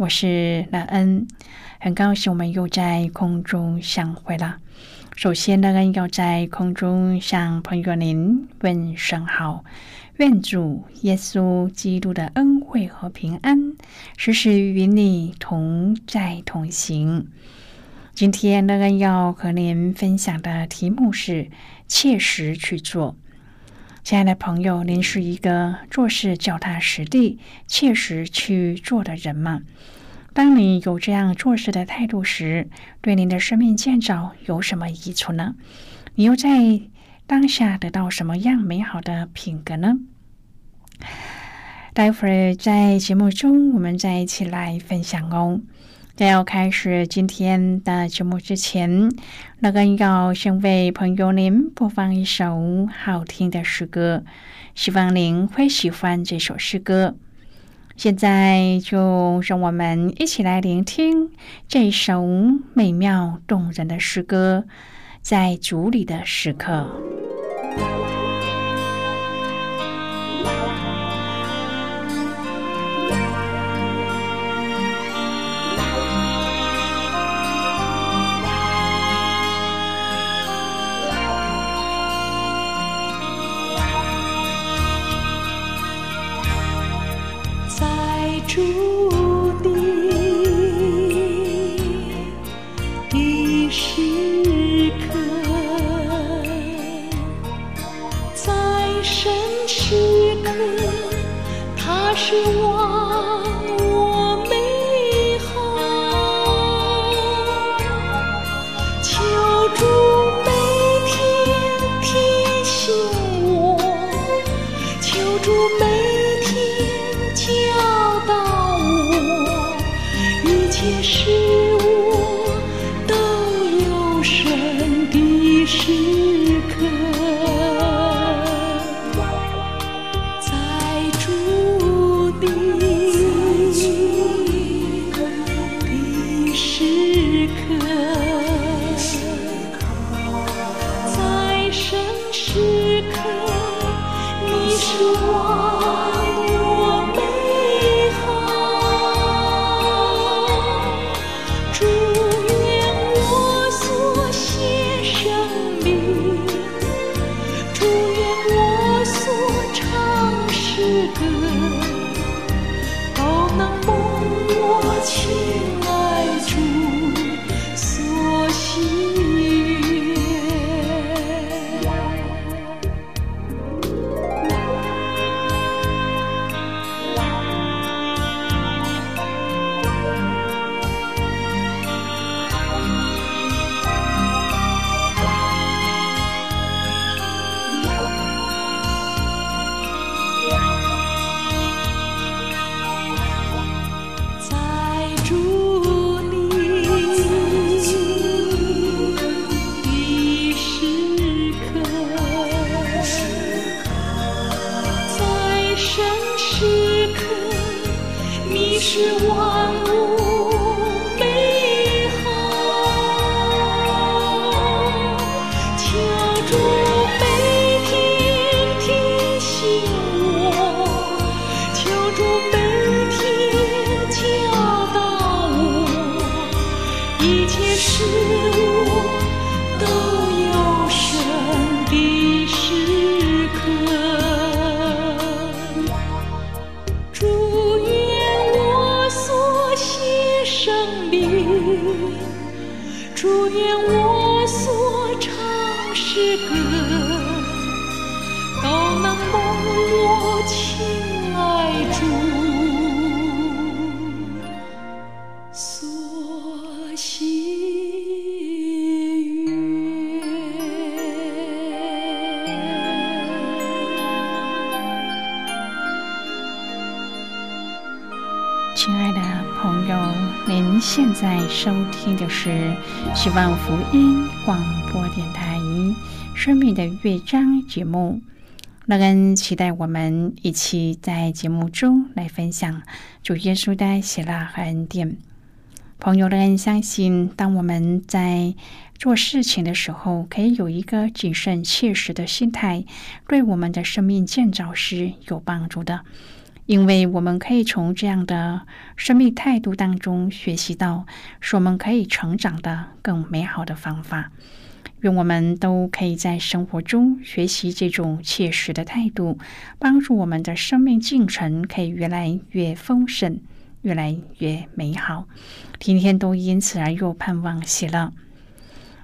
我是乐恩，很高兴我们又在空中相会了。首先，乐恩要在空中向朋友您问声好，愿主耶稣基督的恩惠和平安时时与你同在同行。今天，乐恩要和您分享的题目是切实去做。亲爱的朋友，您是一个做事脚踏实地、切实去做的人吗？当你有这样做事的态度时，对您的生命建造有什么益处呢？你又在当下得到什么样美好的品格呢？待会儿在节目中，我们再一起来分享哦。在要开始今天的节目之前，那个要先为朋友您播放一首好听的诗歌，希望您会喜欢这首诗歌。现在就让我们一起来聆听这首美妙动人的诗歌，在主里的时刻。歌，都能梦我情。亲爱的朋友，您现在收听的是希望福音广播电台《生命的乐章》节目。乐恩期待我们一起在节目中来分享主耶稣的喜乐和恩典。朋友，乐恩相信，当我们在做事情的时候，可以有一个谨慎切实的心态，对我们的生命建造是有帮助的。因为我们可以从这样的生命态度当中学习到，使我们可以成长的更美好的方法。愿我们都可以在生活中学习这种切实的态度，帮助我们的生命进程可以越来越丰盛，越来越美好，天天都因此而又盼望喜乐。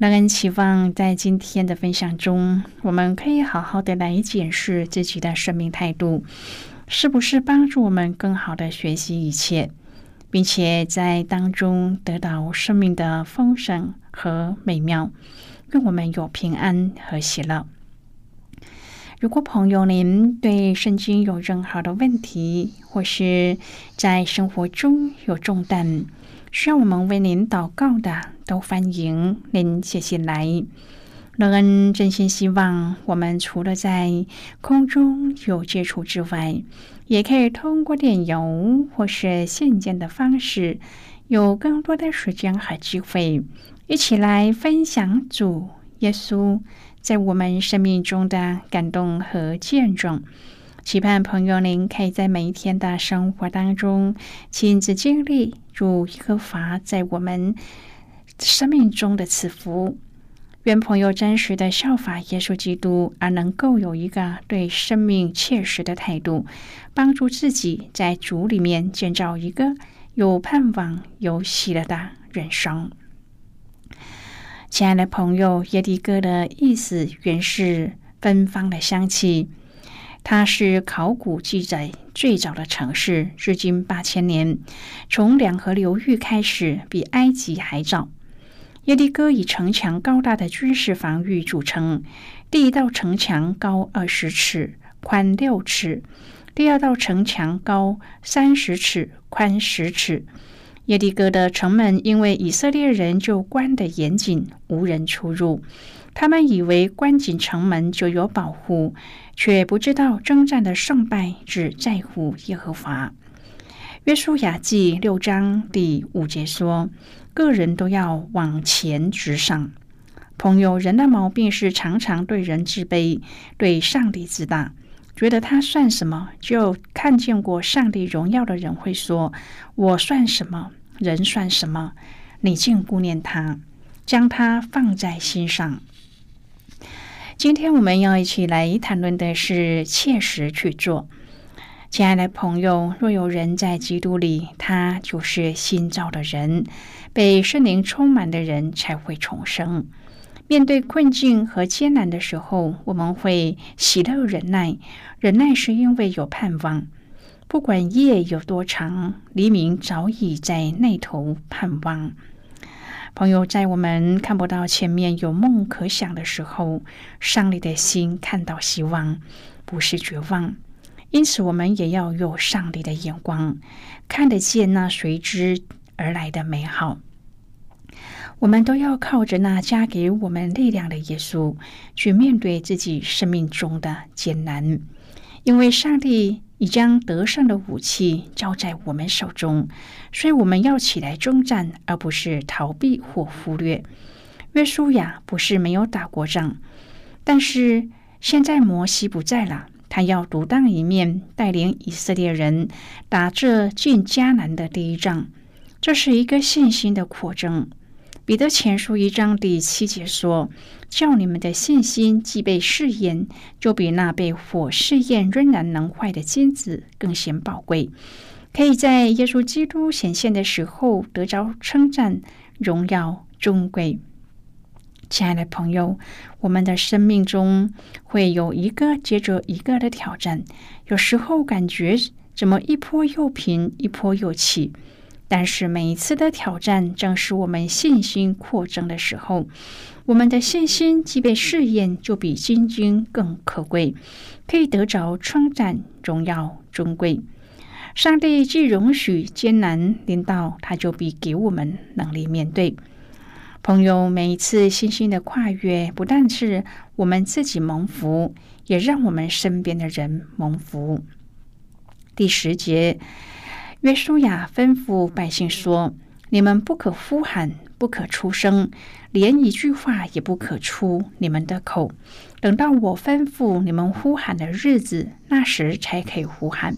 让人期望在今天的分享中，我们可以好好的来检视自己的生命态度，是不是帮助我们更好的学习一切，并且在当中得到生命的丰盛和美妙，愿我们有平安和喜乐。如果朋友您对圣经有任何的问题，或是在生活中有重担，需要我们为您祷告的，都欢迎您写信来。乐恩真心希望，我们除了在空中有接触之外，也可以通过电邮或是信件的方式，有更多的时间和机会，一起来分享主耶稣。在我们生命中的感动和见证，期盼朋友您可以在每一天的生活当中亲自经历主耶和华在我们生命中的赐福。愿朋友真实的效法耶稣基督，而能够有一个对生命切实的态度，帮助自己在主里面建造一个有盼望、有喜乐的人生。亲爱的朋友，耶利哥的意思原是芬芳的香气。它是考古记载最早的城市，至今八千年。从两河流域开始，比埃及还早。耶利哥以城墙高大的军事防御组成。第一道城墙高二十尺，宽六尺；第二道城墙高三十尺，宽十尺。耶利哥的城门因为以色列人就关得严谨，无人出入。他们以为关紧城门就有保护，却不知道征战的胜败只在乎耶和华。约书亚记六章第五节说：“个人都要往前直上。”朋友，人的毛病是常常对人自卑，对上帝自大。觉得他算什么？就看见过上帝荣耀的人会说：“我算什么？人算什么？你竟顾念他，将他放在心上。”今天我们要一起来谈论的是切实去做。亲爱的朋友，若有人在基督里，他就是新造的人，被圣灵充满的人才会重生。面对困境和艰难的时候，我们会喜乐忍耐。忍耐是因为有盼望。不管夜有多长，黎明早已在那头盼望。朋友，在我们看不到前面有梦可想的时候，上帝的心看到希望，不是绝望。因此，我们也要有上帝的眼光，看得见那随之而来的美好。我们都要靠着那加给我们力量的耶稣，去面对自己生命中的艰难，因为上帝已将得胜的武器交在我们手中，所以我们要起来征战，而不是逃避或忽略。约书亚不是没有打过仗，但是现在摩西不在了，他要独当一面，带领以色列人打这进迦南的第一仗。这是一个信心的扩增。彼得前书一章第七节说：“叫你们的信心既被试验，就比那被火试验仍然能坏的金子更显宝贵，可以在耶稣基督显现的时候得着称赞、荣耀、尊贵。”亲爱的朋友，我们的生命中会有一个接着一个的挑战，有时候感觉怎么一波又平，一波又起。但是每一次的挑战，正是我们信心扩张的时候。我们的信心即被试验，就比金金更可贵，可以得着称赞、荣耀、尊贵。上帝既容许艰难临到，他就必给我们能力面对。朋友，每一次信心的跨越，不但是我们自己蒙福，也让我们身边的人蒙福。第十节，约书亚吩咐百姓说：“你们不可呼喊，不可出声，连一句话也不可出你们的口。等到我吩咐你们呼喊的日子，那时才可以呼喊。”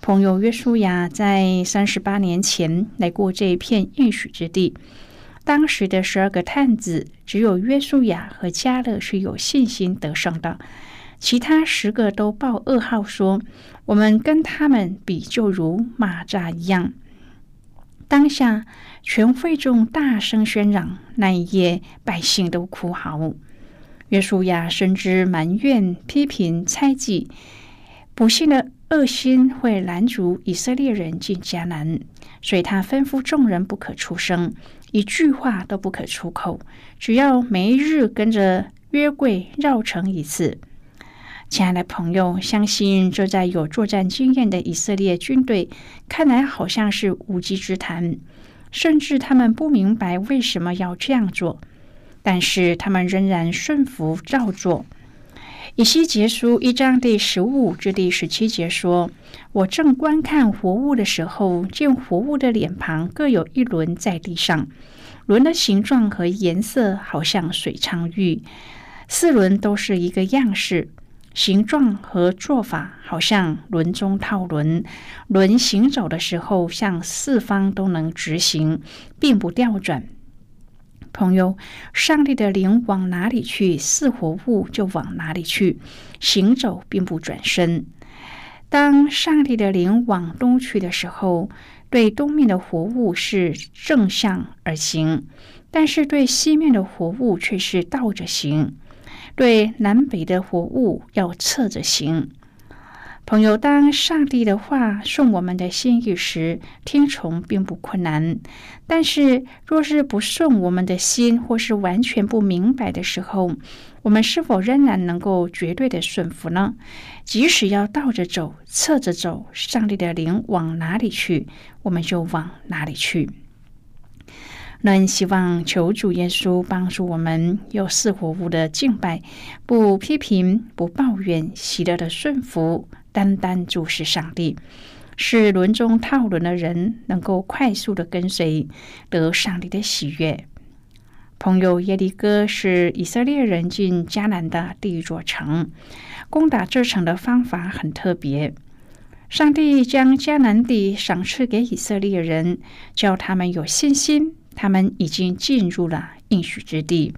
朋友，约书亚在三十八年前来过这一片应许之地。当时的十二个探子，只有约书亚和加勒是有信心得胜的，其他十个都报噩耗说：“我们跟他们比，就如蚂蚱一样。”当下全会众大声喧嚷，那一夜百姓都哭嚎。约书亚深知埋怨、批评、猜忌、不幸的恶心会拦阻以色列人进迦南，所以他吩咐众人不可出声。一句话都不可出口，只要每日跟着约柜绕城一次。亲爱的朋友，相信这在有作战经验的以色列军队看来好像是无稽之谈，甚至他们不明白为什么要这样做，但是他们仍然顺服照做。以西结书一章第十五至第十七节说：“我正观看活物的时候，见活物的脸庞各有一轮在地上，轮的形状和颜色好像水苍玉，四轮都是一个样式，形状和做法好像轮中套轮。轮行走的时候，向四方都能直行，并不调转。”朋友，上帝的灵往哪里去，似活物就往哪里去，行走并不转身。当上帝的灵往东去的时候，对东面的活物是正向而行；但是对西面的活物却是倒着行；对南北的活物要侧着行。朋友，当上帝的话顺我们的心意时，听从并不困难；但是，若是不顺我们的心，或是完全不明白的时候，我们是否仍然能够绝对的顺服呢？即使要倒着走、侧着走，上帝的灵往哪里去，我们就往哪里去。能希望求主耶稣帮助我们有似活物的敬拜，不批评、不抱怨，喜乐的顺服。单单注视上帝，使轮中套轮的人能够快速的跟随，得上帝的喜悦。朋友耶利哥是以色列人进迦南的第一座城，攻打这城的方法很特别。上帝将迦南地赏赐给以色列人，叫他们有信心，他们已经进入了应许之地，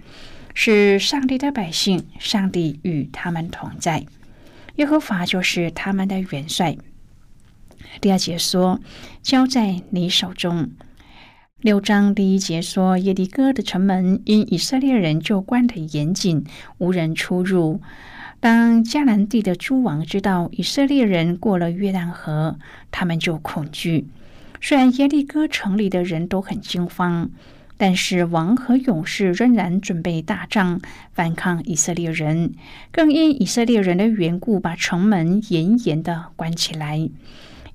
是上帝的百姓，上帝与他们同在。耶和华就是他们的元帅。第二节说：“交在你手中。”六章第一节说：“耶利哥的城门因以色列人就关得严谨，无人出入。当迦南地的诸王知道以色列人过了约旦河，他们就恐惧。虽然耶利哥城里的人都很惊慌。”但是王和勇士仍然准备打仗反抗以色列人，更因以色列人的缘故，把城门严严的关起来。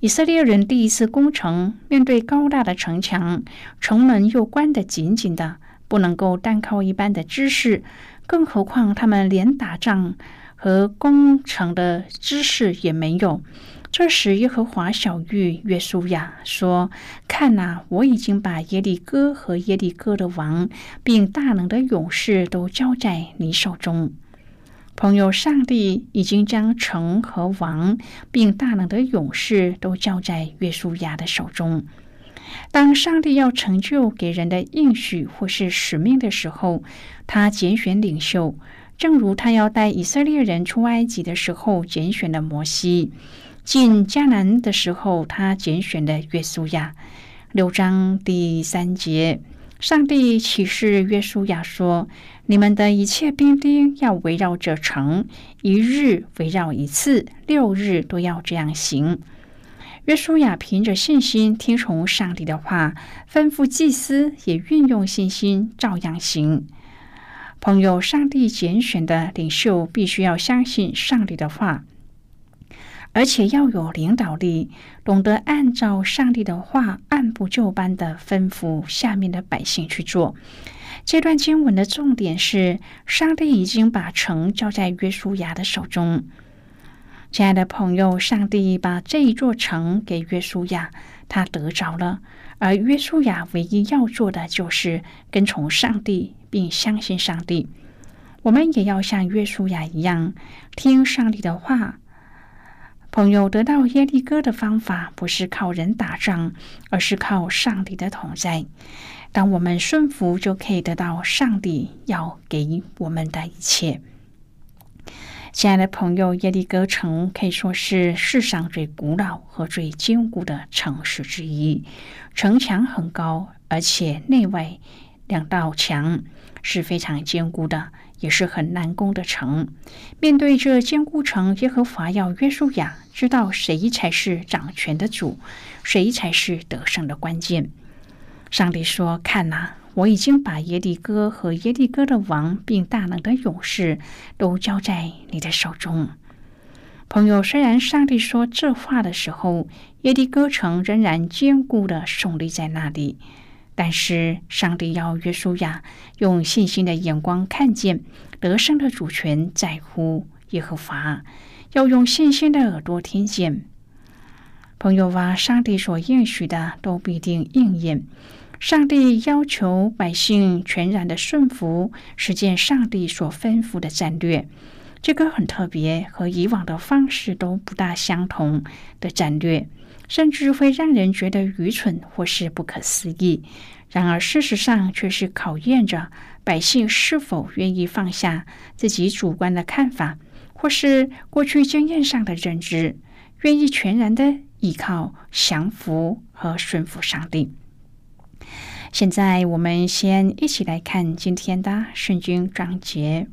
以色列人第一次攻城，面对高大的城墙，城门又关得紧紧的，不能够单靠一般的知识，更何况他们连打仗和攻城的知识也没有。这时，耶和华小玉约书亚说：“看呐，我已经把耶利哥和耶利哥的王，并大能的勇士都交在你手中。”朋友，上帝已经将城和王，并大能的勇士都交在约书亚的手中。当上帝要成就给人的应许或是使命的时候，他拣选领袖，正如他要带以色列人出埃及的时候拣选了摩西，进迦南的时候他拣选了约书亚。六章第三节。上帝启示约书亚说：“你们的一切兵丁要围绕着城，一日围绕一次，六日都要这样行。”约书亚凭着信心听从上帝的话，吩咐祭司也运用信心照样行。朋友，上帝拣选的领袖必须要相信上帝的话。而且要有领导力，懂得按照上帝的话按部就班的吩咐下面的百姓去做。这段经文的重点是，上帝已经把城交在约书亚的手中。亲爱的朋友，上帝把这一座城给约书亚，他得着了。而约书亚唯一要做的就是跟从上帝，并相信上帝。我们也要像约书亚一样，听上帝的话。朋友得到耶利哥的方法不是靠人打仗，而是靠上帝的同在。当我们顺服，就可以得到上帝要给我们的一切。亲爱的朋友，耶利哥城可以说是世上最古老和最坚固的城市之一。城墙很高，而且内外两道墙是非常坚固的。也是很难攻的城。面对这坚固城，耶和华要约书亚知道谁才是掌权的主，谁才是得胜的关键。上帝说：“看呐，我已经把耶利哥和耶利哥的王，并大能的勇士都交在你的手中。”朋友，虽然上帝说这话的时候，耶利哥城仍然坚固的耸立在那里。但是，上帝要约书亚用信心的眼光看见得胜的主权在乎耶和华，要用信心的耳朵听见。朋友啊，上帝所应许的都必定应验。上帝要求百姓全然的顺服，实践上帝所吩咐的战略。这个很特别，和以往的方式都不大相同的战略。甚至会让人觉得愚蠢或是不可思议，然而事实上却是考验着百姓是否愿意放下自己主观的看法，或是过去经验上的认知，愿意全然的依靠、降服和顺服上帝。现在，我们先一起来看今天的圣经章节。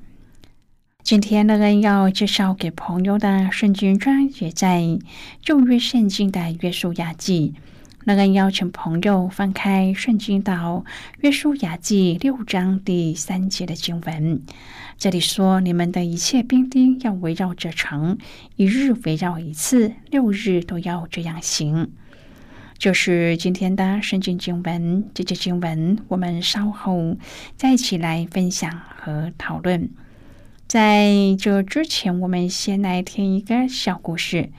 今天乐恩要介绍给朋友的圣经章节在旧约圣经的约书亚记。那人邀请朋友翻开圣经到约书亚记六章第三节的经文。这里说：“你们的一切兵丁要围绕这城，一日围绕一次，六日都要这样行。”就是今天的圣经经文。这节经文我们稍后再一起来分享和讨论。在这之前，我们先来听一个小故事。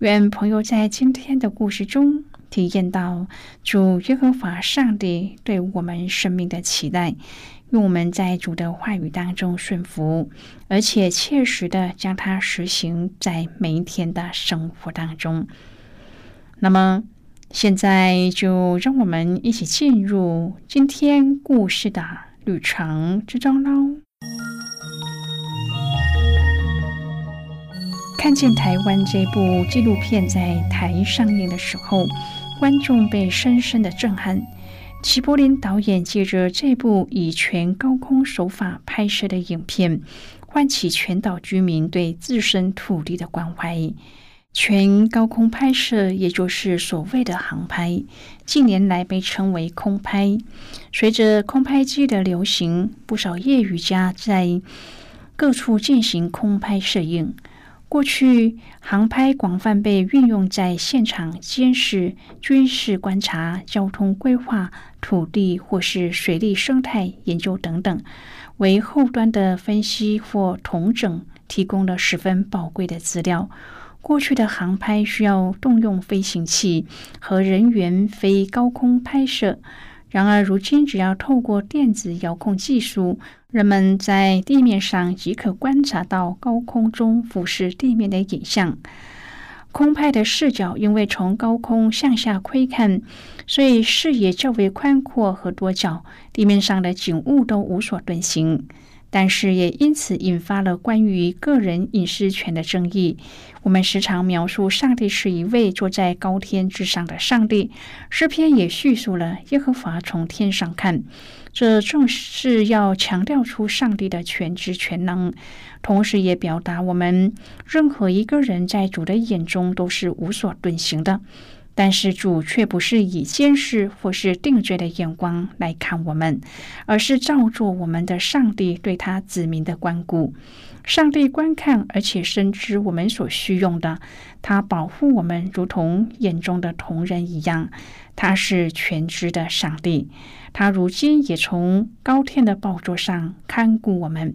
愿朋友在今天的故事中体验到主耶和华上帝对我们生命的期待，用我们在主的话语当中顺服，而且切实的将它实行在每一天的生活当中。那么，现在就让我们一起进入今天故事的旅程之中喽。看见台湾这部纪录片在台上映的时候，观众被深深的震撼。齐柏林导演借着这部以全高空手法拍摄的影片，唤起全岛居民对自身土地的关怀。全高空拍摄，也就是所谓的航拍，近年来被称为空拍。随着空拍机的流行，不少业余家在各处进行空拍摄影。过去，航拍广泛被运用在现场监视、军事观察、交通规划、土地或是水利生态研究等等，为后端的分析或统整提供了十分宝贵的资料。过去的航拍需要动用飞行器和人员飞高空拍摄，然而，如今只要透过电子遥控技术，人们在地面上即可观察到高空中俯视地面的影像。空拍的视角，因为从高空向下窥看，所以视野较为宽阔和多角，地面上的景物都无所遁形。但是也因此引发了关于个人隐私权的争议。我们时常描述上帝是一位坐在高天之上的上帝，诗篇也叙述了耶和华从天上看。这正是要强调出上帝的全知全能，同时也表达我们任何一个人在主的眼中都是无所遁形的。但是主却不是以监视或是定罪的眼光来看我们，而是照做我们的上帝对他子民的关顾。上帝观看而且深知我们所需用的，他保护我们如同眼中的同人一样。他是全知的上帝。他如今也从高天的宝座上看顾我们。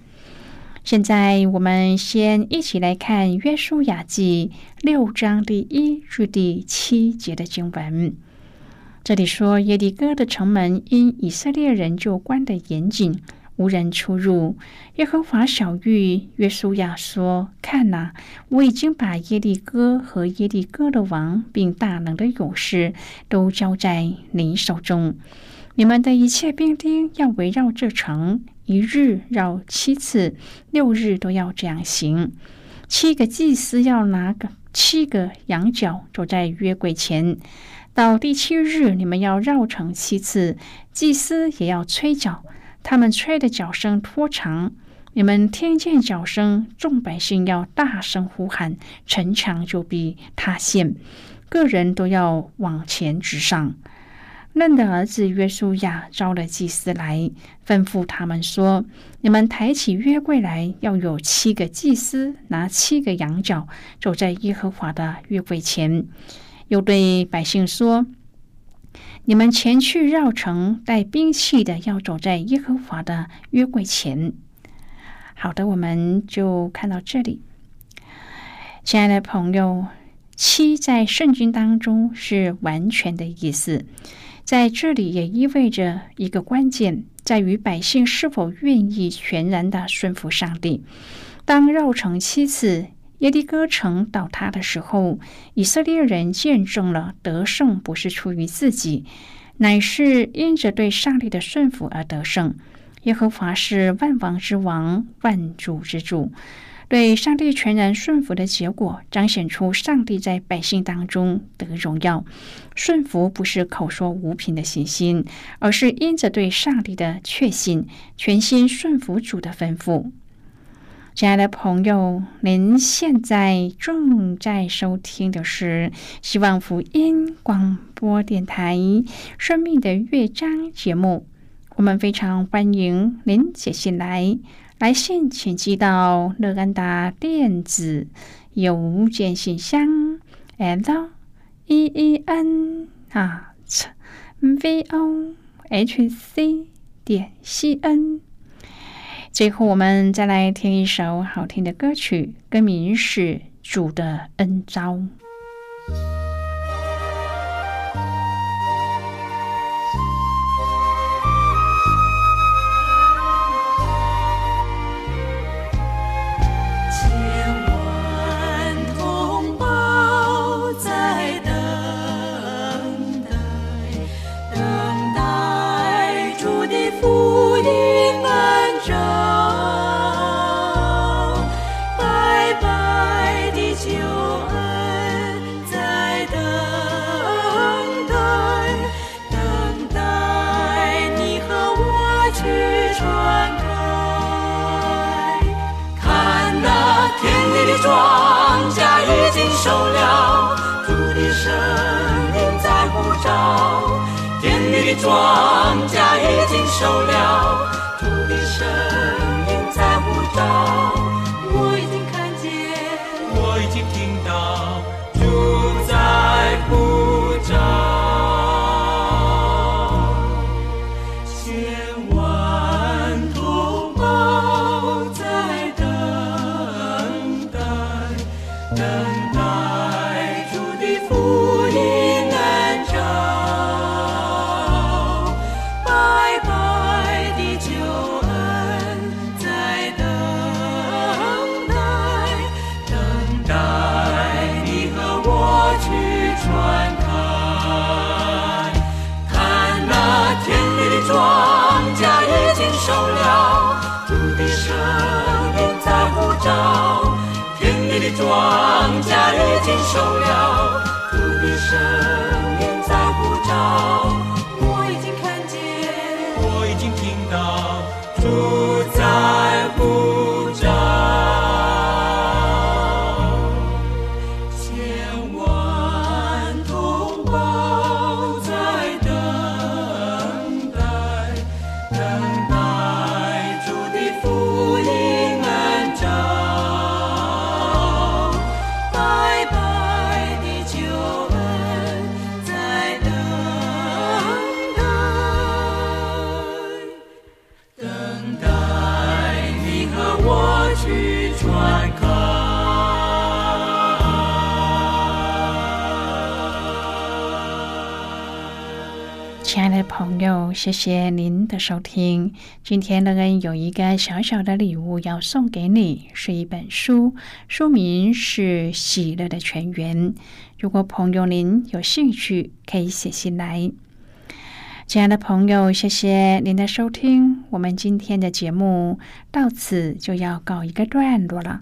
现在，我们先一起来看《约书亚记》六章第一至第七节的经文。这里说，耶利哥的城门因以色列人就关得严谨。无人出入。耶和华小玉约书亚说：“看哪，我已经把耶利哥和耶利哥的王，并大能的勇士都交在你手中。你们的一切兵丁要围绕这城，一日绕七次，六日都要这样行。七个祭司要拿个七个羊角，走在约柜前。到第七日，你们要绕城七次，祭司也要吹角。”他们吹的脚声拖长，你们听见脚声，众百姓要大声呼喊，城墙就必塌陷，个人都要往前直上。嫩的儿子约书亚招了祭司来，吩咐他们说：“你们抬起约柜来，要有七个祭司拿七个羊角，走在耶和华的约柜前。”又对百姓说。你们前去绕城，带兵器的要走在耶和华的约柜前。好的，我们就看到这里。亲爱的朋友，七在圣经当中是完全的意思，在这里也意味着一个关键，在于百姓是否愿意全然的顺服上帝。当绕城七次。耶利哥城倒塌的时候，以色列人见证了得胜不是出于自己，乃是因着对上帝的顺服而得胜。耶和华是万王之王，万主之主。对上帝全然顺服的结果，彰显出上帝在百姓当中得荣耀。顺服不是口说无凭的信心，而是因着对上帝的确信，全心顺服主的吩咐。亲爱的朋友，您现在正在收听的是希望福音广播电台《生命的乐章》节目。我们非常欢迎您写信来，来信请寄到乐安达电子邮件信箱：l e e n t v o h c 点 c n。最后，我们再来听一首好听的歌曲，歌名是《主的恩招》。谢谢您的收听。今天乐恩有一个小小的礼物要送给你，是一本书，书名是《喜乐的泉源》。如果朋友您有兴趣，可以写信来。亲爱的朋友，谢谢您的收听。我们今天的节目到此就要告一个段落了。